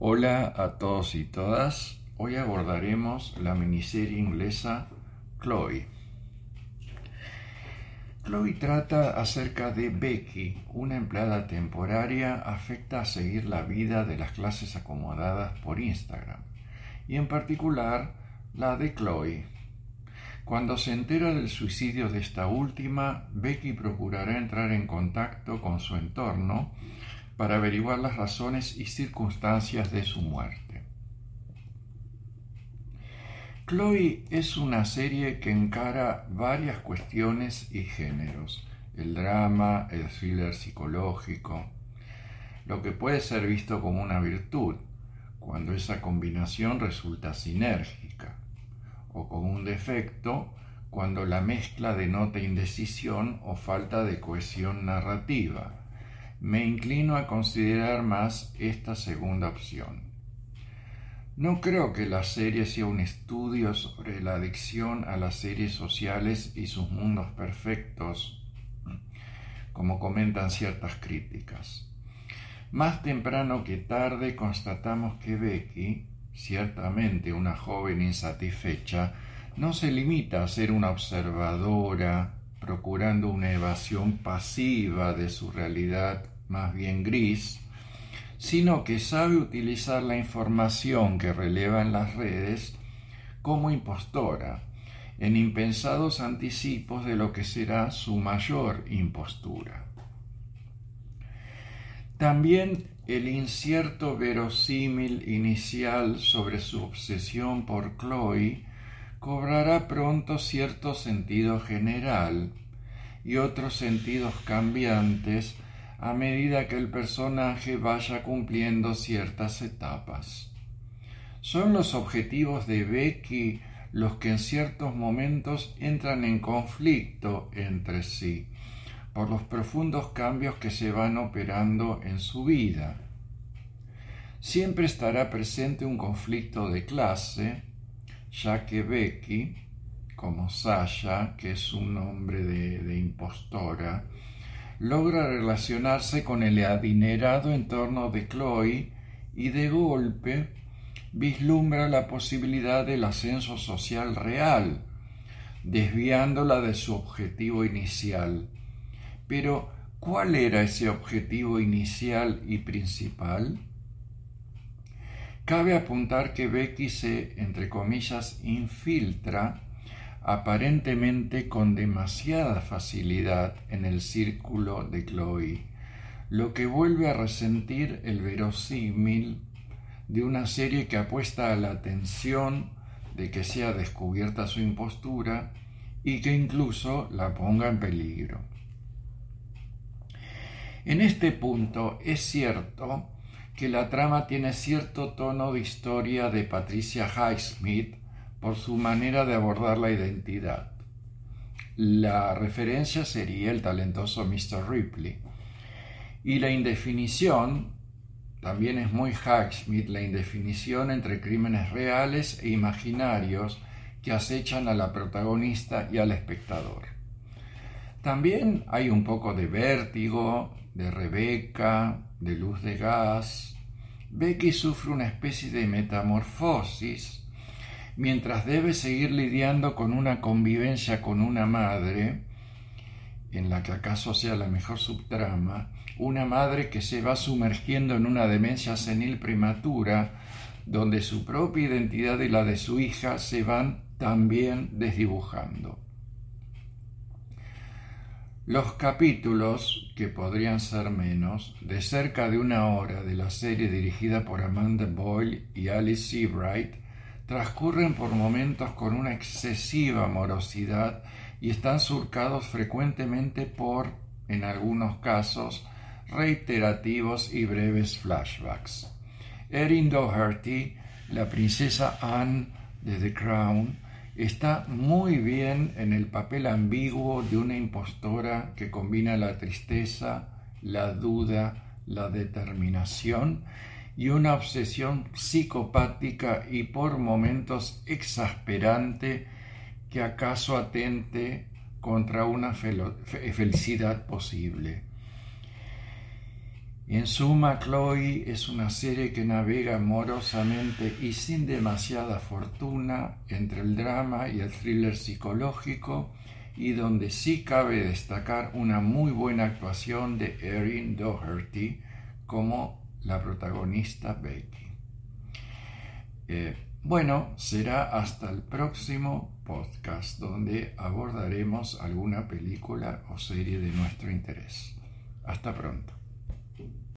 Hola a todos y todas. Hoy abordaremos la miniserie inglesa Chloe. Chloe trata acerca de Becky, una empleada temporaria afecta a seguir la vida de las clases acomodadas por Instagram, y en particular la de Chloe. Cuando se entera del suicidio de esta última, Becky procurará entrar en contacto con su entorno para averiguar las razones y circunstancias de su muerte. Chloe es una serie que encara varias cuestiones y géneros, el drama, el thriller psicológico, lo que puede ser visto como una virtud, cuando esa combinación resulta sinérgica, o como un defecto, cuando la mezcla denota indecisión o falta de cohesión narrativa, me inclino a considerar más esta segunda opción. No creo que la serie sea un estudio sobre la adicción a las series sociales y sus mundos perfectos, como comentan ciertas críticas. Más temprano que tarde constatamos que Becky, ciertamente una joven insatisfecha, no se limita a ser una observadora, procurando una evasión pasiva de su realidad más bien gris, sino que sabe utilizar la información que releva en las redes como impostora, en impensados anticipos de lo que será su mayor impostura. También el incierto verosímil inicial sobre su obsesión por Chloe cobrará pronto cierto sentido general y otros sentidos cambiantes a medida que el personaje vaya cumpliendo ciertas etapas. Son los objetivos de Becky los que en ciertos momentos entran en conflicto entre sí por los profundos cambios que se van operando en su vida. Siempre estará presente un conflicto de clase, ya que Becky, como Sasha, que es un nombre de, de impostora, logra relacionarse con el adinerado entorno de Chloe y de golpe vislumbra la posibilidad del ascenso social real, desviándola de su objetivo inicial. Pero, ¿cuál era ese objetivo inicial y principal? Cabe apuntar que Becky se, entre comillas, infiltra aparentemente con demasiada facilidad en el círculo de Chloe, lo que vuelve a resentir el verosímil de una serie que apuesta a la tensión de que sea descubierta su impostura y que incluso la ponga en peligro. En este punto es cierto que la trama tiene cierto tono de historia de Patricia Highsmith por su manera de abordar la identidad. La referencia sería el talentoso Mr. Ripley. Y la indefinición, también es muy Hacksmith, la indefinición entre crímenes reales e imaginarios que acechan a la protagonista y al espectador. También hay un poco de vértigo, de Rebeca, de luz de gas. Becky sufre una especie de metamorfosis mientras debe seguir lidiando con una convivencia con una madre, en la que acaso sea la mejor subtrama, una madre que se va sumergiendo en una demencia senil prematura, donde su propia identidad y la de su hija se van también desdibujando. Los capítulos, que podrían ser menos, de cerca de una hora de la serie dirigida por Amanda Boyle y Alice Seabright, transcurren por momentos con una excesiva morosidad y están surcados frecuentemente por, en algunos casos, reiterativos y breves flashbacks. Erin Doherty, la princesa Anne de The Crown, está muy bien en el papel ambiguo de una impostora que combina la tristeza, la duda, la determinación y una obsesión psicopática y por momentos exasperante que acaso atente contra una felicidad posible. En suma, Chloe es una serie que navega amorosamente y sin demasiada fortuna entre el drama y el thriller psicológico y donde sí cabe destacar una muy buena actuación de Erin Doherty como la protagonista Becky. Eh, bueno, será hasta el próximo podcast donde abordaremos alguna película o serie de nuestro interés. Hasta pronto.